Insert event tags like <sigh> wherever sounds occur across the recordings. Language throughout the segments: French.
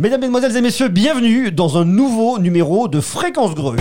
Mesdames, Mesdemoiselles et Messieurs, bienvenue dans un nouveau numéro de Fréquence Greux.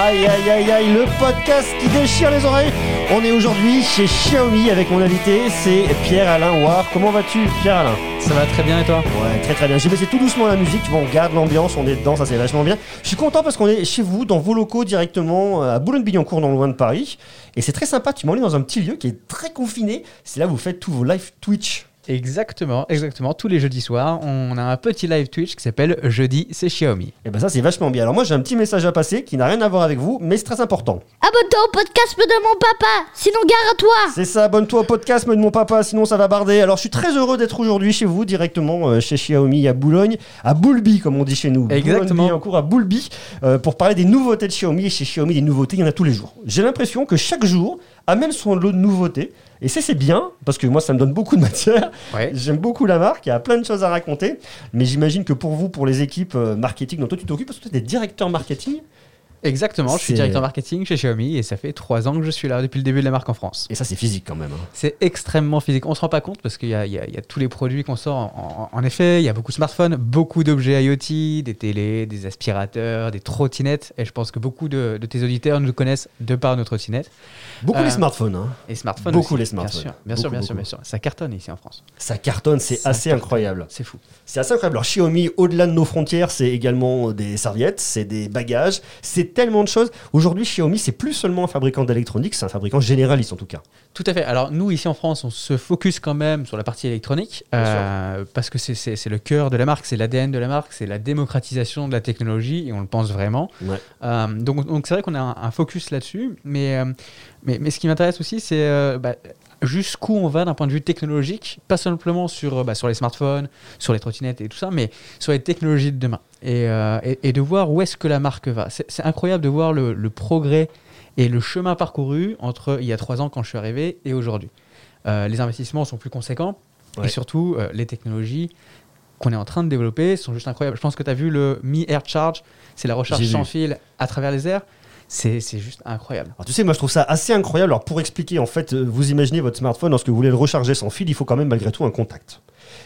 Aïe, aïe, aïe, aïe, le podcast qui déchire les oreilles. On est aujourd'hui chez Xiaomi avec mon invité, c'est Pierre-Alain Ouard. Comment vas-tu, Pierre-Alain? Ça va très bien et toi? Ouais, très très bien. J'ai baissé tout doucement la musique, tu vois, on garde l'ambiance, on est dedans, ça c'est vachement bien. Je suis content parce qu'on est chez vous, dans vos locaux directement, euh, à Boulogne-Billancourt, dans le loin de Paris. Et c'est très sympa, tu m'emmènes dans un petit lieu qui est très confiné. C'est là où vous faites tous vos live Twitch. Exactement, exactement. Tous les jeudis soirs, on a un petit live Twitch qui s'appelle Jeudi, c'est Xiaomi. Et ben ça c'est vachement bien. Alors moi j'ai un petit message à passer qui n'a rien à voir avec vous, mais c'est très important. Abonne-toi au podcast de mon papa, sinon gare à toi C'est ça, abonne-toi au podcast de mon papa, sinon ça va barder. Alors je suis très heureux d'être aujourd'hui chez vous, directement euh, chez Xiaomi à Boulogne, à Boulby comme on dit chez nous. Exactement. en cours à Boulby, euh, pour parler des nouveautés de Xiaomi. Et chez Xiaomi, des nouveautés, il y en a tous les jours. J'ai l'impression que chaque jour amène son lot de nouveautés. Et ça c'est bien, parce que moi ça me donne beaucoup de matière. Ouais. J'aime beaucoup la marque, il y a plein de choses à raconter. Mais j'imagine que pour vous, pour les équipes euh, marketing dont toi tu t'occupes, parce que tu es directeur marketing, Exactement, je suis directeur marketing chez Xiaomi et ça fait trois ans que je suis là depuis le début de la marque en France. et ça c'est physique quand même. hein. C'est extrêmement physique. On se rend pas compte parce qu'il y, a- y y tous les produits qu'on sort. En, en- en effet, il y a beaucoup de smartphones, beaucoup d'objets IoT, des télés, des aspirateurs, des trottinettes. Et je pense que beaucoup de, de tes auditeurs nous connaissent de par nos trottinettes. Beaucoup Euh, les smartphones. hein. Et smartphones Beaucoup aussi, les smartphones. Bien sûr, bien sûr, bien sûr, beaucoup. bien sûr. Ça cartonne ici en France. Ça cartonne, c'est assez cartonne. incroyable. C'est fou. C'est assez incroyable. Alors Xiaomi, au-delà de nos frontières, c'est également des serviettes, c'est des bagages, c'est tellement de choses. Aujourd'hui, Xiaomi, c'est plus seulement un fabricant d'électronique, c'est un fabricant généraliste en tout cas. Tout à fait. Alors nous, ici en France, on se focus quand même sur la partie électronique, euh, parce que c'est- le cœur de la marque, c'est l'ADN de la marque, c'est la démocratisation de la technologie, et on le pense vraiment. Ouais. Euh, donc donc c'est vrai qu'on a un, un focus là-dessus, mais, euh, mais, mais ce qui m'intéresse aussi, c'est bah, jusqu'où on va d'un point de vue technologique, pas simplement sur, euh, bah, sur les smartphones, sur les trottinettes et tout ça, mais sur les technologies de demain. Et, euh, et, et de voir où est-ce que la marque va. C'est incroyable de voir le, le progrès et le chemin parcouru entre il y a trois ans quand je suis arrivé et aujourd'hui. Euh, les investissements sont plus conséquents Ouais. et surtout euh, les technologies qu'on est en train de développer sont juste incroyables. Je pense que tu as vu le Mi Air Charge, c'est la recharge sans fil à travers les airs. C'est juste incroyable. Alors tu sais, moi je trouve ça assez incroyable. Alors pour expliquer, en fait, euh, vous imaginez votre smartphone, lorsque vous voulez le recharger sans fil, il faut quand même malgré tout un contact.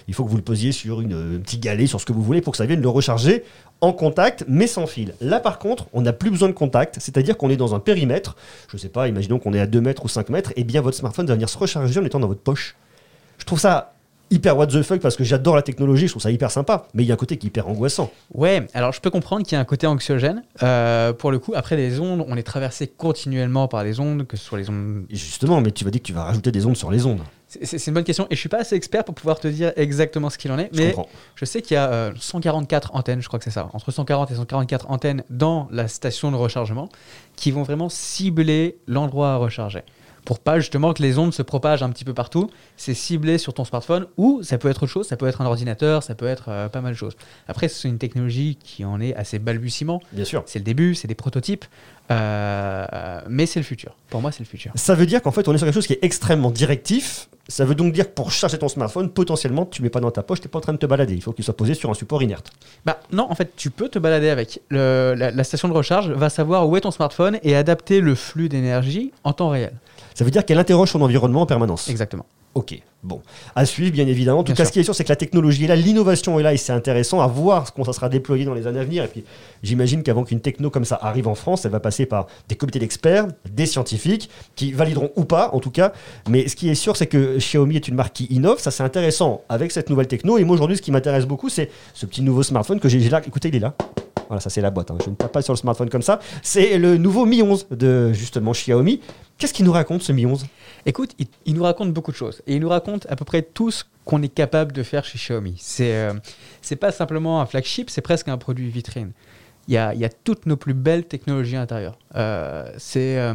Il faut que vous le posiez sur une, euh, un petit galet, sur ce que vous voulez, pour que ça vienne le recharger en contact, mais sans fil. Là par contre, on n'a plus besoin de contact, c'est-à-dire qu'on est dans un périmètre, je sais pas, imaginons qu'on est à 2 mètres ou 5 mètres, et bien votre smartphone va venir se recharger en étant dans votre poche. Je trouve ça hyper what the fuck parce que j'adore la technologie, je trouve ça hyper sympa, mais il y a un côté qui est hyper angoissant. Ouais, alors je peux comprendre qu'il y a un côté anxiogène. Euh, pour le coup, après les ondes, on est traversé continuellement par les ondes, que ce soit les ondes justement, mais tu vas dire que tu vas rajouter des ondes sur les ondes. C'est une bonne question et je suis pas assez expert pour pouvoir te dire exactement ce qu'il en est, mais je sais qu'il y a euh, 144 antennes, je crois que c'est ça, entre 140 et 144 antennes dans la station de rechargement qui vont vraiment cibler l'endroit à recharger. Pour pas justement que les ondes se propagent un petit peu partout, c'est ciblé sur ton smartphone ou ça peut être autre chose, ça peut être un ordinateur, ça peut être euh, pas mal de choses. Après, c'est une technologie qui en est assez balbutiement. Bien sûr. C'est le début, c'est des prototypes, euh, mais c'est le futur. Pour moi, c'est le futur. Ça veut dire qu'en fait, on est sur quelque chose qui est extrêmement directif. Ça veut donc dire que pour charger ton smartphone, potentiellement, tu mets pas dans ta poche, tu n'es pas en train de te balader. Il faut qu'il soit posé sur un support inerte. Bah non, en fait, tu peux te balader avec. Le- la, la station de recharge va savoir où est ton smartphone et adapter le flux d'énergie en temps réel. Ça veut dire qu'elle interroge son environnement en permanence. Exactement. Ok, bon. À suivre, bien évidemment. En tout Bien cas, sûr. ce qui est sûr, c'est que la technologie est là, l'innovation est là et c'est intéressant à voir comment ça sera déployé dans les années à venir. Et puis, j'imagine qu'avant qu'une techno comme ça arrive en France, elle va passer par des comités d'experts, des scientifiques qui valideront ou pas, en tout cas. Mais ce qui est sûr, c'est que Xiaomi est une marque qui innove. Ça, c'est intéressant avec cette nouvelle techno. Et moi, aujourd'hui, ce qui m'intéresse beaucoup, c'est ce petit nouveau smartphone que j'ai j'ai là. Écoutez, il est là. Voilà, ça c'est la boîte. hein. Je ne tape pas sur le smartphone comme ça. C'est le nouveau Mi 11 de justement Xiaomi. Qu'est-ce qu'il nous raconte ce Mi 11 Écoute, il, nous raconte beaucoup de choses. Et il nous raconte à peu près tout ce qu'on est capable de faire chez Xiaomi. C'est euh, pas simplement un flagship, c'est presque un produit vitrine. Il y, a, il y a toutes nos plus belles technologies intérieures. Euh, c'est euh,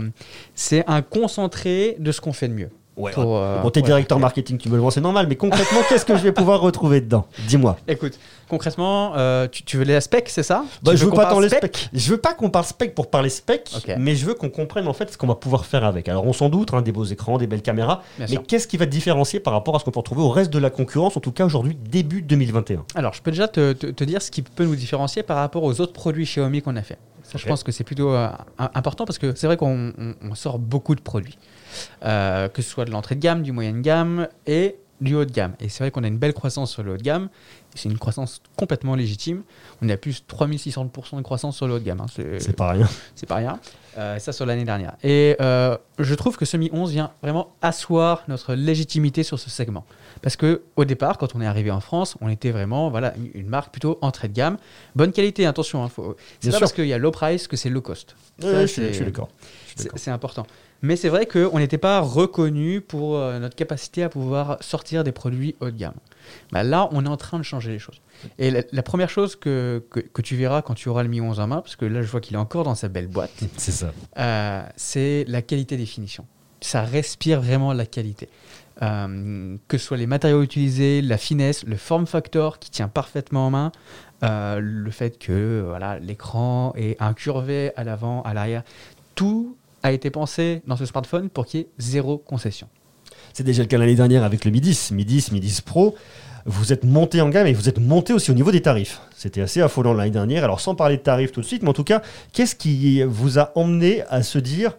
c'est un concentré de ce qu'on fait de mieux. Ouais, Pour, euh, bon, t'es ouais, directeur marketing, tu me le vends, c'est normal, mais concrètement, <laughs> qu'est-ce que je vais pouvoir retrouver dedans? Dis-moi. Écoute, concrètement, euh, tu, tu veux les specs, c'est ça? Bah, Tu je veux qu'on pas tant les spec? specs. Je veux pas qu'on parle spec pour parler spec, mais je veux qu'on comprenne en fait ce qu'on va pouvoir faire avec. Alors on s'en doute, hein, des beaux écrans, des belles caméras, Bien mais qu'est-ce qui va te différencier par rapport à ce qu'on peut retrouver au reste de la concurrence, en tout cas aujourd'hui début 2021 Alors, je peux déjà te, te- te dire ce qui peut nous différencier par rapport aux autres produits Xiaomi qu'on a fait. Ça, je pense que c'est plutôt euh, important parce que c'est vrai qu'on on- on sort beaucoup de produits, Euh, que ce soit de l'entrée de gamme, du moyen de gamme et du haut de gamme. Et c'est vrai qu'on a une belle croissance sur le haut de gamme c'est une croissance complètement légitime. On à plus de 3600% de croissance sur le haut de gamme. hein. C'est- pas rien. <laughs> c'est pas rien. Euh, ça sur l'année dernière. Et euh, je trouve que ce Mi 11 vient vraiment asseoir notre légitimité sur ce segment. Parce que au départ, quand on est arrivé en France, on était vraiment voilà une- une marque plutôt entrée de gamme, bonne qualité. Attention, hein, faut- c'est pas sûr. parce qu'il y a low price que c'est low cost. Ouais, je suis d'accord. C'est important. Mais c'est vrai qu'on n'était pas reconnu pour euh, notre capacité à pouvoir sortir des produits haut de gamme. Bah, là, on est en train de changer les choses. Et la, la première chose que, que, que tu verras quand tu auras le Mi 11 en main, parce que là, je vois qu'il est encore dans sa belle boîte, <laughs> C'est ça. euh, c'est la qualité des finitions. Ça respire vraiment la qualité. Euh, que ce soit les matériaux utilisés, la finesse, le form factor qui tient parfaitement en main, euh, le fait que voilà l'écran est incurvé à l'avant, à l'arrière, tout a été pensé dans ce smartphone pour qu'il y ait zéro concession. C'est déjà le cas l'année dernière avec le Mi 10, Mi 10, Mi 10 Pro. Vous êtes monté en gamme et vous êtes monté aussi au niveau des tarifs. C'était assez affolant l'année dernière. Alors sans parler de tarifs tout de suite, mais en tout cas, qu'est-ce qui vous a emmené à se dire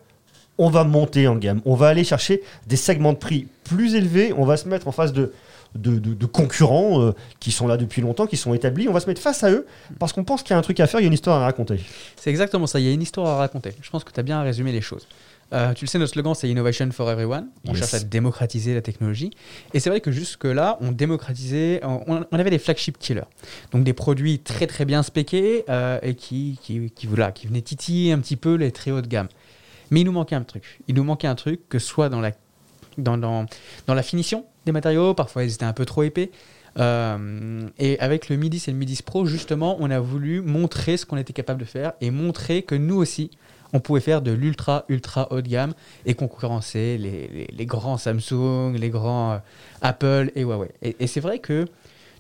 on va monter en gamme, on va aller chercher des segments de prix plus élevés, on va se mettre en face de, de, de- de concurrents euh, qui sont là depuis longtemps, qui sont établis, on va se mettre face à eux parce qu'on pense qu'il y a un truc à faire, il y a une histoire à raconter. C'est exactement ça, il y a une histoire à raconter. Je pense que tu as bien résumé les choses. Euh, tu le sais, notre slogan, c'est Innovation for Everyone. On Yes. cherche à démocratiser la technologie. Et c'est vrai que jusque-là, on démocratisait, on, on avait des flagship killers. Donc des produits très très bien spéqués euh, et qui, qui, qui, voilà, qui venaient titiller un petit peu les très hauts de gamme. Mais il nous manquait un truc. Il nous manquait un truc, que soit dans la, dans, dans, dans la finition des matériaux, parfois ils étaient un peu trop épais. Euh, et avec le Mi 10 et le Mi 10 Pro, justement, on a voulu montrer ce qu'on était capable de faire et montrer que nous aussi, on pouvait faire de l'ultra, ultra haut de gamme et concurrencer les, les- grands Samsung, les grands euh, Apple et Huawei. Et c'est vrai que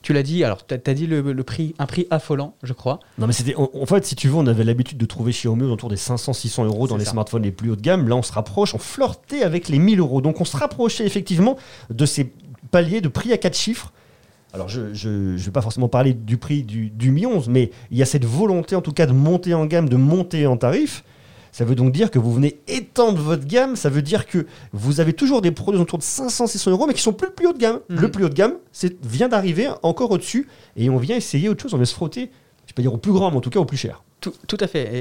tu l'as dit, alors tu as, dit le, le prix, un prix affolant, je crois. Non mais c'était en, fait si tu veux on avait l'habitude de trouver Xiaomi autour des 500-600 euros dans les ça. smartphones les plus haut de gamme. Là on se rapproche, on flirtait avec les 1000 euros. Donc on se rapprochait effectivement de ces paliers de prix à 4 chiffres. Alors je ne vais pas forcément parler du prix du, du Mi 11, mais il y a cette volonté en tout cas de monter en gamme, de monter en tarif. Ça veut donc dire que vous venez étendre votre gamme, ça veut dire que vous avez toujours des produits autour de 500-600 euros, mais qui sont plus le plus haut de gamme. Mhm. Le plus haut de gamme c'est- vient d'arriver encore au-dessus, et on vient essayer autre chose, on vient se frotter, je peux dire au plus grand, mais en tout cas au plus cher. Tout, tout à fait, et,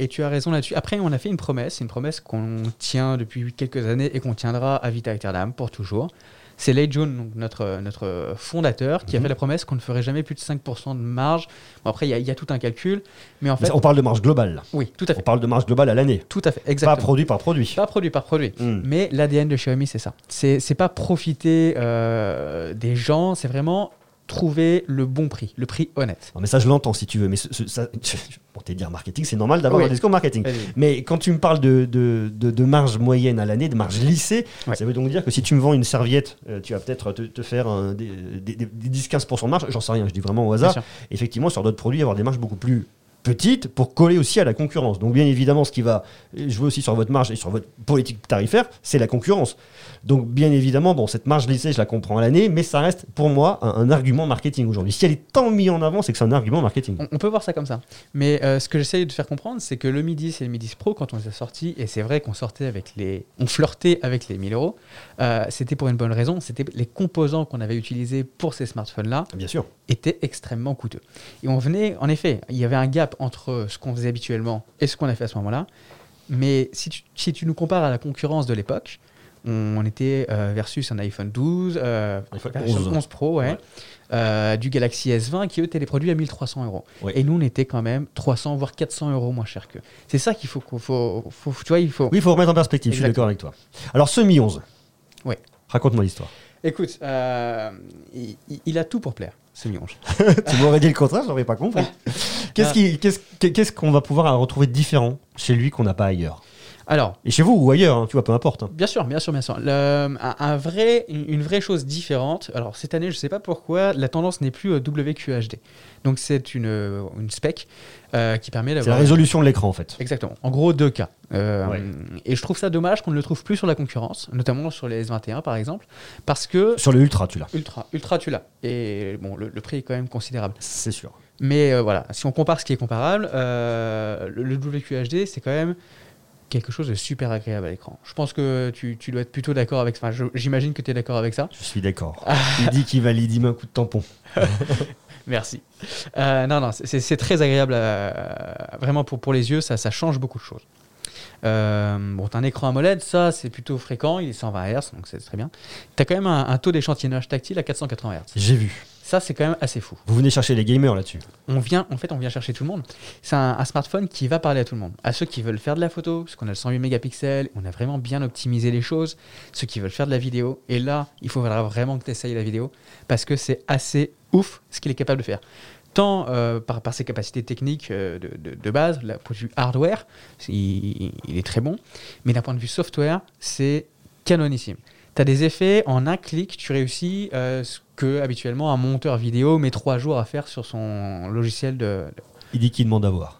et- et tu as raison là-dessus. Après, on a fait une promesse, une promesse qu'on tient depuis quelques années et qu'on tiendra à Vita Aeternam pour toujours. C'est Lei Jun, donc notre, notre fondateur, qui a Mhm. fait la promesse qu'on ne ferait jamais plus de 5% de marge. Bon, après, il y, a- il y a tout un calcul, mais en fait, on parle de marge globale, là. oui, tout à On fait. parle de marge globale à l'année, Tout à fait, pas exactement. produit par produit. Pas produit par produit. Hmm. Mais l'ADN de Xiaomi, c'est ça. C'est pas profiter euh, des gens, c'est vraiment trouver le bon prix, le prix honnête. Non, mais ça, je l'entends si tu veux. Mais ce- ce- ça, <laughs> pour te dire marketing, c'est normal d'avoir Oui. un discours marketing. Mais quand tu me parles de, de, de- de marge moyenne à l'année, de marge lissée, ça veut donc dire que si tu me vends une serviette, euh, tu vas peut-être te, te faire un- des, des- des- des 10-15% de marge. J'en sais rien, je dis vraiment au hasard. Effectivement, sur d'autres produits, avoir des marges beaucoup plus petites pour coller aussi à la concurrence. Donc bien évidemment, ce qui va jouer aussi sur votre marge et sur votre politique tarifaire, c'est la concurrence. Donc bien évidemment, bon, cette marge lissée, je la comprends à l'année, mais ça reste pour moi un, un argument marketing aujourd'hui. Si elle est tant mise en avant, c'est que c'est un argument marketing. On, on peut voir ça comme ça. Mais euh, ce que j'essaye de faire comprendre, c'est que le Mi 10 et le Mi 10 Pro, quand on les a sortis, et c'est vrai qu'on sortait avec les. On flirtait avec les 1000 euros, euh, c'était pour une bonne raison. C'était les composants qu'on avait utilisés pour ces smartphones-là Bien sûr. étaient extrêmement coûteux. Et on venait, en effet, il y avait un gap entre ce qu'on faisait habituellement et ce qu'on a fait à ce moment-là. Mais si tu, si tu nous compares à la concurrence de l'époque, on, était euh, versus un iPhone 12, euh, iPhone version 11. 11 Pro, ouais, Ouais. euh, du Galaxy S20 qui eux étaient des produits à 1300 euros. Ouais. Et nous, on était quand même 300 voire 400 euros moins cher qu'eux. C'est ça qu'il faut, qu'on- faut, faut- tu vois, il faut. Oui, il faut remettre en perspective, je suis d'accord avec toi. Alors ce Mi 11, Ouais. raconte-moi l'histoire. Écoute, euh, il a tout pour plaire, ce Mi 11. tu m'aurais dit le contraire, j'aurais pas compris. Qu'est-ce Ah. qu'est-ce qu'on va pouvoir retrouver de différent chez lui qu'on n'a pas ailleurs? Alors, Et chez vous ou ailleurs, hein, tu vois, peu importe. hein. Bien sûr, bien sûr, bien sûr. Le- un, un vrai, une, vraie chose différente. Alors cette année, je ne sais pas pourquoi, la tendance n'est plus euh, WQHD. Donc c'est une, euh, une spec euh, qui permet C'est la d'avoir... résolution de l'écran en fait. Exactement. En gros, 2K. Euh, Ouais. Et je trouve ça dommage qu'on ne le trouve plus sur la concurrence, notamment sur les S21 par exemple, parce que Sur le Ultra, tu l'as. ultra, ultra, tu l'as. Et bon, le, le prix est quand même considérable. C'est sûr. Mais euh, voilà, si on compare ce qui est comparable, euh, le, le WQHD, c'est quand même quelque chose de super agréable à l'écran. Je pense que tu, tu dois être plutôt d'accord avec Enfin, je- j'imagine que tu es d'accord avec ça. Je suis d'accord. Il dit qu'il valide, il met un coup de tampon. <laughs> Merci. Euh, non, non, c'est c'est très agréable. à- vraiment, pour, pour les yeux, ça, ça change beaucoup de choses. Euh, bon, t'as un écran AMOLED, ça c'est plutôt fréquent, il est 120 Hz, donc c'est très bien. T'as quand même un, un taux d'échantillonnage tactile à 480 Hz. J'ai vu. Ça c'est quand même assez fou. Vous venez chercher les gamers là-dessus. On vient, en fait, on vient chercher tout le monde. C'est un, un smartphone qui va parler à tout le monde. À ceux qui veulent faire de la photo, parce qu'on a le 108 mégapixels, on a vraiment bien optimisé les choses. Ceux qui veulent faire de la vidéo. Et là, il faudra vraiment que tu essayes la vidéo, parce que c'est assez ouf ce qu'il est capable de faire. Tant euh, par, par ses capacités techniques euh, de, de- base, d'un point de vue hardware, il est très bon. Mais d'un point de vue software, c'est canonissime. Tu as des effets, en un clic, tu réussis euh, ce que habituellement un monteur vidéo met trois jours à faire sur son logiciel de. de- Il dit qu'il demande à voir.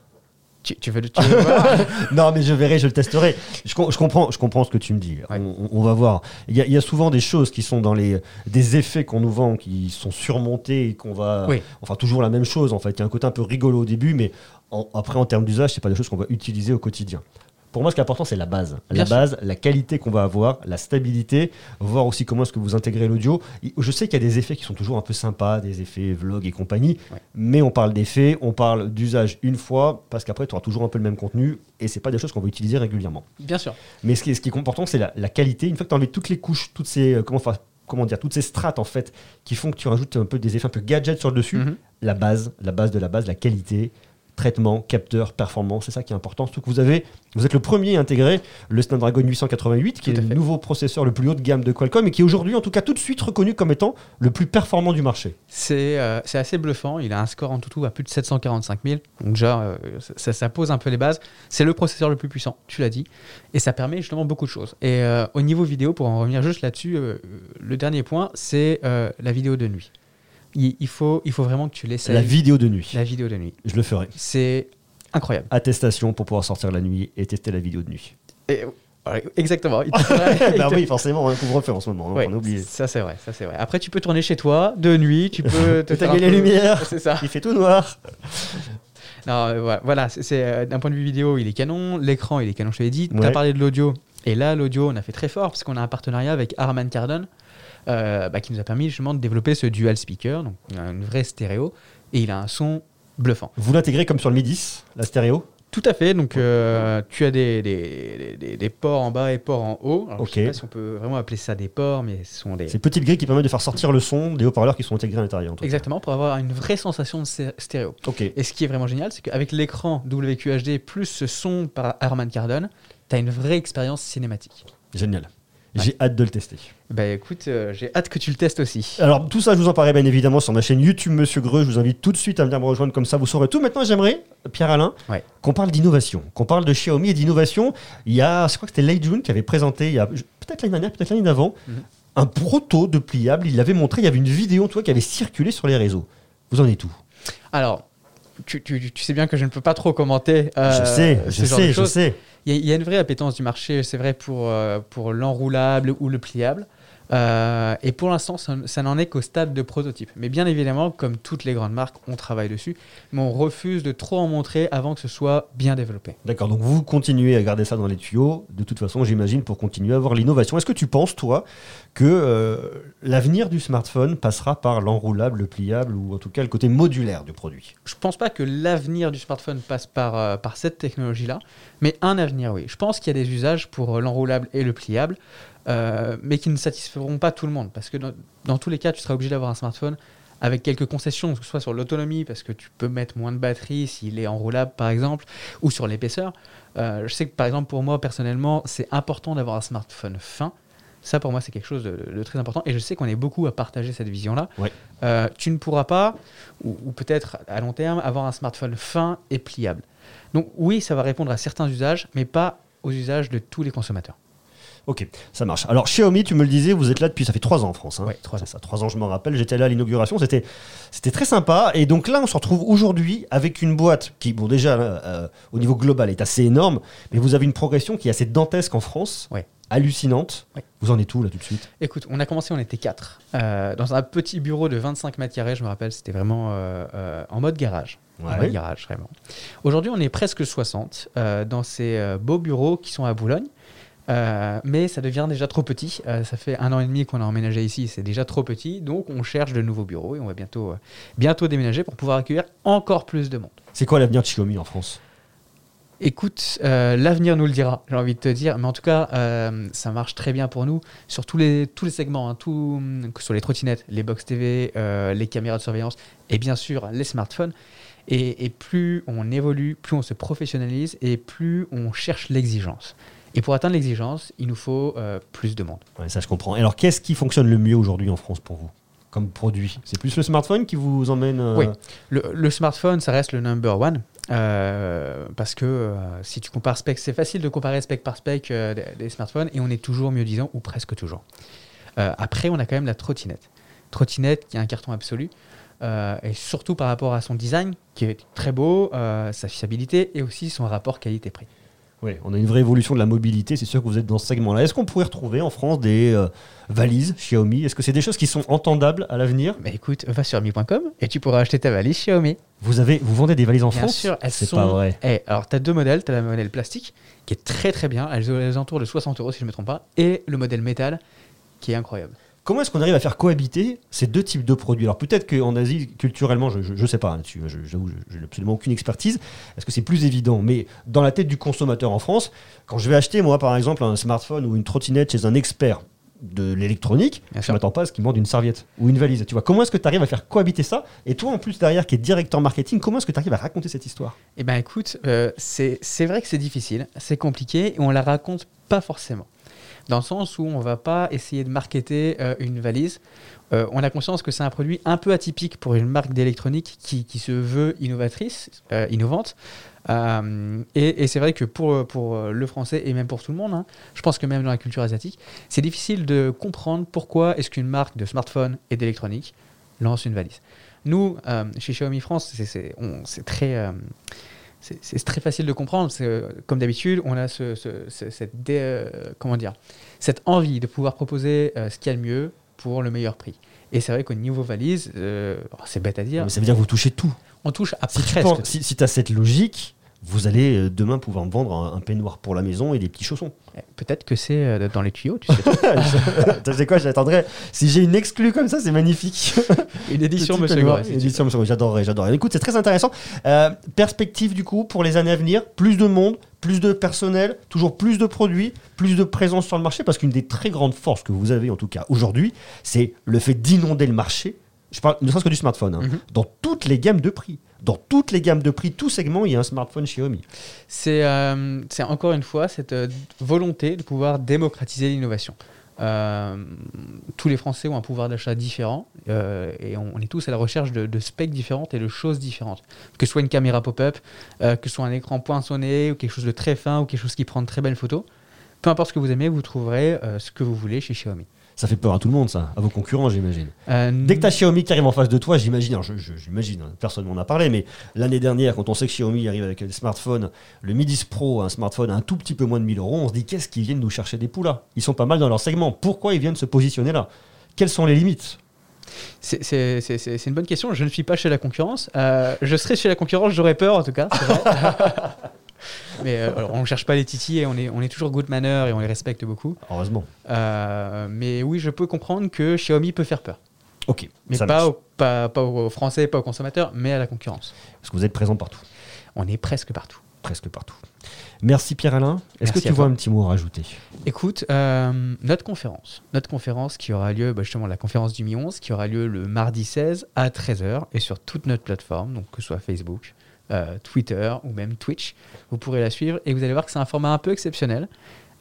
Tu, tu veux, tu veux <laughs> non, mais je verrai, je le testerai. Je, com- je comprends, je comprends ce que tu me dis. Ouais. On, on- on va voir. Il y, a, il y a souvent des choses qui sont dans les des effets qu'on nous vend, qui sont surmontés et qu'on va. Oui. Enfin, toujours la même chose. En fait, il y a un côté un peu rigolo au début, mais en- après, en termes d'usage, c'est pas des choses qu'on va utiliser au quotidien. Pour moi, ce qui est important, c'est la base. Bien la sûr. base, la qualité qu'on va avoir, la stabilité, voir aussi comment est-ce que vous intégrez l'audio. Je sais qu'il y a des effets qui sont toujours un peu sympas, des effets vlog et compagnie, Ouais. mais on parle d'effets, on parle d'usage une fois, parce qu'après, tu auras toujours un peu le même contenu, et c'est pas des choses qu'on va utiliser régulièrement. Bien sûr. Mais ce qui est, ce qui est important, c'est la, la qualité. Une fois que tu enlevé toutes les couches, toutes ces, euh, comment, dire, toutes ces strates en fait, qui font que tu rajoutes un peu des effets un peu gadgets sur le dessus, Mhm. la base, la base de la base, la qualité, traitement, capteur, performance, c'est ça qui est important. Surtout que vous avez, vous êtes le premier à intégrer le Snapdragon 888, qui Tout est le nouveau processeur le plus haut de gamme de Qualcomm et qui est aujourd'hui, en tout cas, tout de suite reconnu comme étant le plus performant du marché. C'est euh, assez bluffant. Il a un score en tout à plus de 745 000. Donc, déjà, euh, ça, ça pose un peu les bases. C'est le processeur le plus puissant, tu l'as dit. Et ça permet justement beaucoup de choses. Et euh, au niveau vidéo, pour en revenir juste là-dessus, euh, le dernier point, c'est la vidéo de nuit. Il, il faut, il faut vraiment que tu l'essayes. La vidéo de nuit, La vidéo de nuit. je le ferai. C'est incroyable. Attestation pour pouvoir sortir la nuit et tester la vidéo de nuit. Et, exactement. <laughs> Il te bah oui, forcément, un couvre-feu en ce moment, Ouais, on a oublié. Ça c'est vrai, ça c'est vrai. Après tu peux tourner chez toi de nuit, tu peux <laughs> te un les peu- lumières. <laughs> C'est ça. Il fait tout noir. Non, euh, voilà, voilà, c'est- euh, d'un point de vue vidéo, il est canon, l'écran il est canon, je te l'ai dit. Tu Ouais. as parlé de l'audio et là l'audio, on a fait très fort parce qu'on a un partenariat avec Harman Kardon euh, bah, qui nous a permis justement de développer ce dual speaker, donc une vraie stéréo et il a un son bluffant. Vous l'intégrez comme sur le Mi 10, la stéréo? Tout à fait. Donc, euh, tu as des, des, des- des ports en bas et ports en haut. Alors. Je sais pas si on peut vraiment appeler ça des ports, mais ce sont des. Ces petites grilles qui permettent de faire sortir le son des haut-parleurs qui sont intégrés à l'intérieur. en tout cas. Exactement, pour avoir une vraie sensation de sté- stéréo. Ok. Et ce qui est vraiment génial, c'est qu'avec l'écran WQHD plus ce son par Harman Kardon, tu as une vraie expérience cinématique. Génial. J'ai hâte de le tester. Bah écoute, euh, j'ai hâte que tu le testes aussi. Alors, tout ça, je vous en parlerai bien évidemment sur ma chaîne YouTube Monsieur Greux. Je vous invite tout de suite à venir me rejoindre, comme ça vous saurez tout. Maintenant, j'aimerais, Pierre-Alain, Ouais. qu'on parle d'innovation, qu'on parle de Xiaomi et d'innovation. Il y a, je crois que c'était Lei Jun qui avait présenté, il y a peut-être l'année dernière, peut-être l'année d'avant, Mhm. un proto de pliable. Il l'avait montré, il y avait une vidéo, toi, qui avait circulé sur les réseaux. Vous en êtes où? Alors, tu, tu- tu sais bien que je ne peux pas trop commenter. euh, Je sais, ce je genre de sais, je sais. Il y, y a une vraie appétence du marché, c'est vrai, pour, euh, pour l'enroulable ou le pliable. Euh, et pour l'instant, ça, ça n'en est qu'au stade de prototype. Mais bien évidemment, comme toutes les grandes marques, on travaille dessus. Mais on refuse de trop en montrer avant que ce soit bien développé. D'accord, donc vous continuez à garder ça dans les tuyaux, de toute façon, j'imagine, pour continuer à avoir l'innovation. Est-ce que tu penses, toi, que euh, l'avenir du smartphone passera par l'enroulable, le pliable, ou en tout cas le côté modulaire du produit? Je pense pas que l'avenir du smartphone passe par, euh, par cette technologie-là, mais un avenir, oui. Je pense qu'il y a des usages pour l'enroulable et le pliable, euh, mais qui ne satisferont pas tout le monde. Parce que dans, dans tous les cas, tu seras obligé d'avoir un smartphone avec quelques concessions, que ce soit sur l'autonomie, parce que tu peux mettre moins de batterie s'il est enroulable, par exemple, ou sur l'épaisseur. Euh, je sais que, par exemple, pour moi, personnellement, c'est important d'avoir un smartphone fin. Ça, pour moi, c'est quelque chose de, de très important. Et je sais qu'on est beaucoup à partager cette vision-là. Ouais. Euh, tu ne pourras pas, ou, ou peut-être à long terme, avoir un smartphone fin et pliable. Donc oui, ça va répondre à certains usages, mais pas aux usages de tous les consommateurs. Ok, ça marche. Alors Xiaomi, tu me le disais, vous êtes là depuis, ça fait trois ans en France. Hein. Ouais, trois ans. ça, trois ans, je m'en rappelle. J'étais là à l'inauguration, c'était, c'était très sympa. Et donc là, on se retrouve aujourd'hui avec une boîte qui, bon, déjà, euh, au niveau global, est assez énorme, mais vous avez une progression qui est assez dantesque en France, Ouais. hallucinante. Vous en êtes où là tout de suite? Écoute, on a commencé, on était quatre. Euh, dans un petit bureau de 25 mètres carrés, je me rappelle, c'était vraiment euh, euh, en mode garage. Ouais. vrai garage vraiment. Aujourd'hui, on est presque 60 euh, dans ces euh, beaux bureaux qui sont à Boulogne. Euh, mais ça devient déjà trop petit. Euh, ça fait un an et demi qu'on a emménagé ici, c'est déjà trop petit. Donc on cherche de nouveaux bureaux et on va bientôt, euh, bientôt déménager pour pouvoir accueillir encore plus de monde. C'est quoi l'avenir de Xiaomi en France? Écoute, l'avenir nous le dira, j'ai envie de te dire. Mais en tout cas, ça marche très bien pour nous sur tous les, tous les segments, hein, tout, soit les trottinettes, les box TV, les caméras de surveillance et bien sûr les smartphones. Et, et plus on évolue, plus on se professionnalise et plus on cherche l'exigence. Et pour atteindre l'exigence, il nous faut euh, plus de monde. Ouais, Ça, je comprends. Alors, qu'est-ce qui fonctionne le mieux aujourd'hui en France pour vous comme produit? C'est plus le smartphone qui vous emmène euh, Oui. Le, le smartphone, ça reste le number one. euh, parce que si tu compares spec, c'est facile de comparer spec par spec des, des smartphones et on est toujours mieux disant ou presque toujours. Après, on a quand même la trottinette. Trottinette qui a un carton absolu euh, et surtout par rapport à son design qui est très beau, euh, sa fiabilité et aussi son rapport qualité-prix. Oui, on a une vraie évolution de la mobilité. C'est sûr que vous êtes dans ce segment-là. Est-ce qu'on pourrait retrouver en France des euh, valises Xiaomi? Est-ce que c'est des choses qui sont entendables à l'avenir? Mais écoute, va sur mi.com et tu pourras acheter ta valise Xiaomi. Vous avez, vous vendez des valises en Bien France? sûr, elles C'est sont. pas vrai. Eh, alors, tu as deux modèles. Tu as le modèle plastique qui est très très bien. Elles ont les alentours de 60 euros si je ne me trompe pas. Et le modèle métal qui est incroyable. Comment est-ce qu'on arrive à faire cohabiter ces deux types de produits? Alors peut-être qu'en Asie, culturellement, je ne sais pas je- j'avoue, je n'ai absolument aucune expertise. Est-ce que c'est plus évident? Mais dans la tête du consommateur en France, quand je vais acheter, moi, par exemple, un smartphone ou une trottinette chez un expert de l'électronique, Bien je ne m'attends pas à ce qu'il m'ende une serviette ou une valise. Tu vois, comment est-ce que tu arrives à faire cohabiter ça? Et toi, en plus, derrière, qui est directeur marketing, comment est-ce que tu arrives à raconter cette histoire? Eh ben écoute, euh, c'est c'est vrai que c'est difficile, c'est compliqué et on la raconte pas forcément. Dans le sens où on va pas essayer de marketer euh, une valise. Euh, on a conscience que c'est un produit un peu atypique pour une marque d'électronique qui, se veut innovatrice, euh, innovante. Et c'est vrai que pour, le français et même pour tout le monde, hein, je pense que même dans la culture asiatique, c'est difficile de comprendre pourquoi est-ce qu'une marque de smartphone et d'électronique lance une valise. Nous, chez Xiaomi France, c'est- très, c'est- très facile de comprendre. Comme d'habitude, on a ce, ce- ce- cette, dé- euh, comment dire, cette envie de pouvoir proposer euh, ce qu'il y a de mieux pour le meilleur prix. Et c'est vrai qu'au niveau valise, euh, oh, c'est bête à dire, Mais Ça veut dire que vous touchez tout. on touche à Si tu presque. penses- si, tu as cette logique, vous allez euh, demain pouvoir me vendre un, un peignoir pour la maison et des petits chaussons. Eh, Peut-être que c'est euh, dans les tuyaux, tu sais. <laughs> tu sais quoi, j'attendrai. Si j'ai une exclue comme ça, c'est magnifique. <laughs> Une édition, monsieur si une édition, monsieur J'adorerais, j'adorerais. Écoute, c'est très intéressant. Euh, perspective du coup pour les années à venir, plus de monde, plus de personnel, toujours plus de produits, plus de présence sur le marché, parce qu'une des très grandes forces que vous avez en tout cas aujourd'hui, c'est le fait d'inonder le marché. Je parle ne serait-ce que du smartphone, hein, Mhm. dans toutes les gammes de prix. Dans toutes les gammes de prix, tout segment, il y a un smartphone Xiaomi. C'est euh, encore une fois cette euh, volonté de pouvoir démocratiser l'innovation. Euh, tous les Français ont un pouvoir d'achat différent et on, est tous à la recherche de, specs différentes et de choses différentes. Que ce soit une caméra pop-up, que ce soit un écran poinçonné ou quelque chose de très fin ou quelque chose qui prend de très belles photos. Peu importe ce que vous aimez, vous trouverez ce que vous voulez chez Xiaomi. Ça fait peur à tout le monde, ça, à vos concurrents, j'imagine. Euh, Dès que tu as Xiaomi qui arrive en face de toi, j'imagine, j'imagine, hein, personne m'en a parlé, mais l'année dernière, quand on sait que Xiaomi arrive avec des smartphones, le Mi 10 Pro, un smartphone à un tout petit peu moins de 1000 euros, on se dit qu'est-ce qu'ils viennent nous chercher des poules là Ils sont pas mal dans leur segment. Pourquoi ils viennent se positionner là? Quelles sont les limites? C'est une bonne question. Je ne suis pas chez la concurrence. Euh, je serais chez la concurrence, j'aurais peur en tout cas. <laughs> mais euh, alors, on ne cherche pas les titis et on est, on est toujours good manner et on les respecte beaucoup. Heureusement. Euh, mais oui, je peux comprendre que Xiaomi peut faire peur. Ok, Mais ça pas, au- pas, pas aux Français, pas aux consommateurs, mais à la concurrence. Parce que vous êtes présent partout, On est presque partout. presque partout. Merci Pierre-Alain. Est-ce que tu vois toi. un petit mot à rajouter? Écoute, euh, notre conférence, notre conférence qui aura lieu, bah, justement la conférence du Mi-11, qui aura lieu le mardi 16 à 13h et sur toute notre plateforme, donc que ce soit Facebook, euh, Twitter ou même Twitch, vous pourrez la suivre et vous allez voir que c'est un format un peu exceptionnel.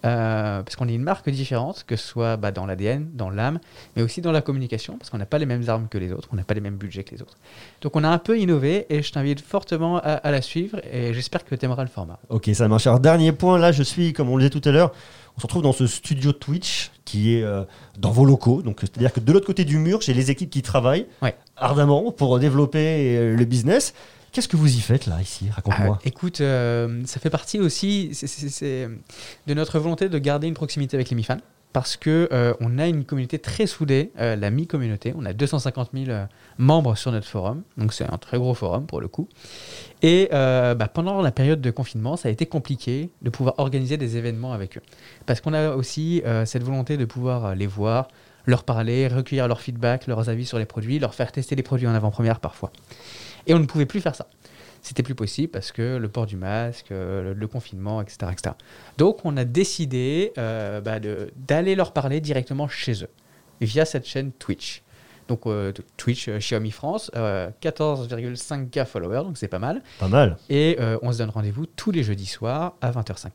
euh, parce qu'on est une marque différente, que ce soit bah, dans l'ADN, dans l'âme, mais aussi dans la communication, parce qu'on n'a pas les mêmes armes que les autres, on n'a pas les mêmes budgets que les autres. Donc on a un peu innové et je t'invite fortement à, à la suivre et j'espère que tu aimeras le format. Ok, ça marche. Alors, dernier point, là, je suis, comme on le disait tout à l'heure, on se retrouve dans ce studio Twitch qui est euh, dans vos locaux. Donc, c'est-à-dire que de l'autre côté du mur, j'ai les équipes qui travaillent Ouais. ardemment pour développer euh, le business. Qu'est-ce que vous y faites là, ici? Raconte-moi. Ah, écoute, euh, ça fait partie aussi de notre volonté de garder une proximité avec les Mi-Fans. parce que euh, on a une communauté très soudée, euh, la mi-communauté. On a 250 000 euh, membres sur notre forum, donc c'est un très gros forum pour le coup. Et bah, pendant la période de confinement, ça a été compliqué de pouvoir organiser des événements avec eux, parce qu'on a aussi cette volonté de pouvoir les voir, leur parler, recueillir leur feedback, leurs avis sur les produits, leur faire tester les produits en avant-première parfois. Et on ne pouvait plus faire ça. C'était plus possible parce que le port du masque, euh, le, le confinement, etc., etc. Donc on a décidé euh, bah, d'aller leur parler directement chez eux via cette chaîne Twitch. Donc euh, Twitch euh, Xiaomi France, euh, 14,5K followers, donc c'est pas mal. Pas mal. Et on se donne rendez-vous tous les jeudis soirs à 20h50.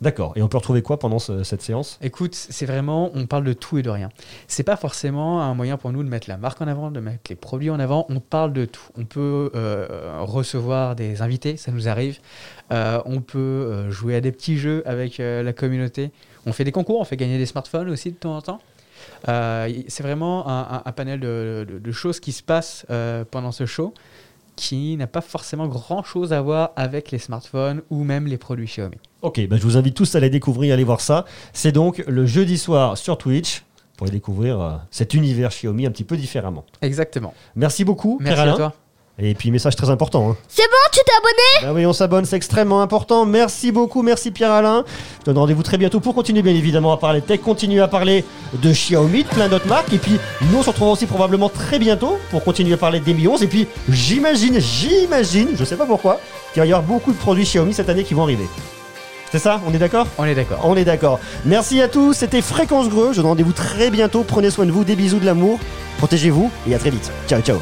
D'accord. Et on peut retrouver quoi pendant ce- cette séance? Écoute, c'est vraiment, on parle de tout et de rien. C'est pas forcément un moyen pour nous de mettre la marque en avant, de mettre les produits en avant. On parle de tout. On peut euh, recevoir des invités, ça nous arrive. Euh, on peut euh, jouer à des petits jeux avec la communauté. On fait des concours, on fait gagner des smartphones aussi de temps en temps. C'est vraiment un, panel de, de- de choses qui se passent pendant ce show qui n'a pas forcément grand chose à voir avec les smartphones ou même les produits Xiaomi. Ok, bah, je vous invite tous à aller découvrir, aller voir ça. C'est donc le jeudi soir sur Twitch pour aller découvrir euh, cet univers Xiaomi un petit peu différemment. Exactement. Merci beaucoup, Merci à toi. Et puis, message très important. hein. C'est bon, tu t'es abonné? Bah oui, on s'abonne, c'est extrêmement important. Merci beaucoup, merci Pierre-Alain. Je donne rendez-vous très bientôt pour continuer bien évidemment à parler tech, continuer à parler de Xiaomi, de plein d'autres marques. Et puis, nous on se retrouvera aussi probablement très bientôt pour continuer à parler des Mi 11. Et puis, j'imagine, j'imagine, je sais pas pourquoi, qu'il va y avoir beaucoup de produits Xiaomi cette année qui vont arriver. C'est ça? On est d'accord? On est d'accord. On est d'accord. Merci à tous, c'était Fréquence Greux. Je donne rendez-vous très bientôt. Prenez soin de vous, des bisous, de l'amour. Protégez-vous et à très vite. Ciao, ciao.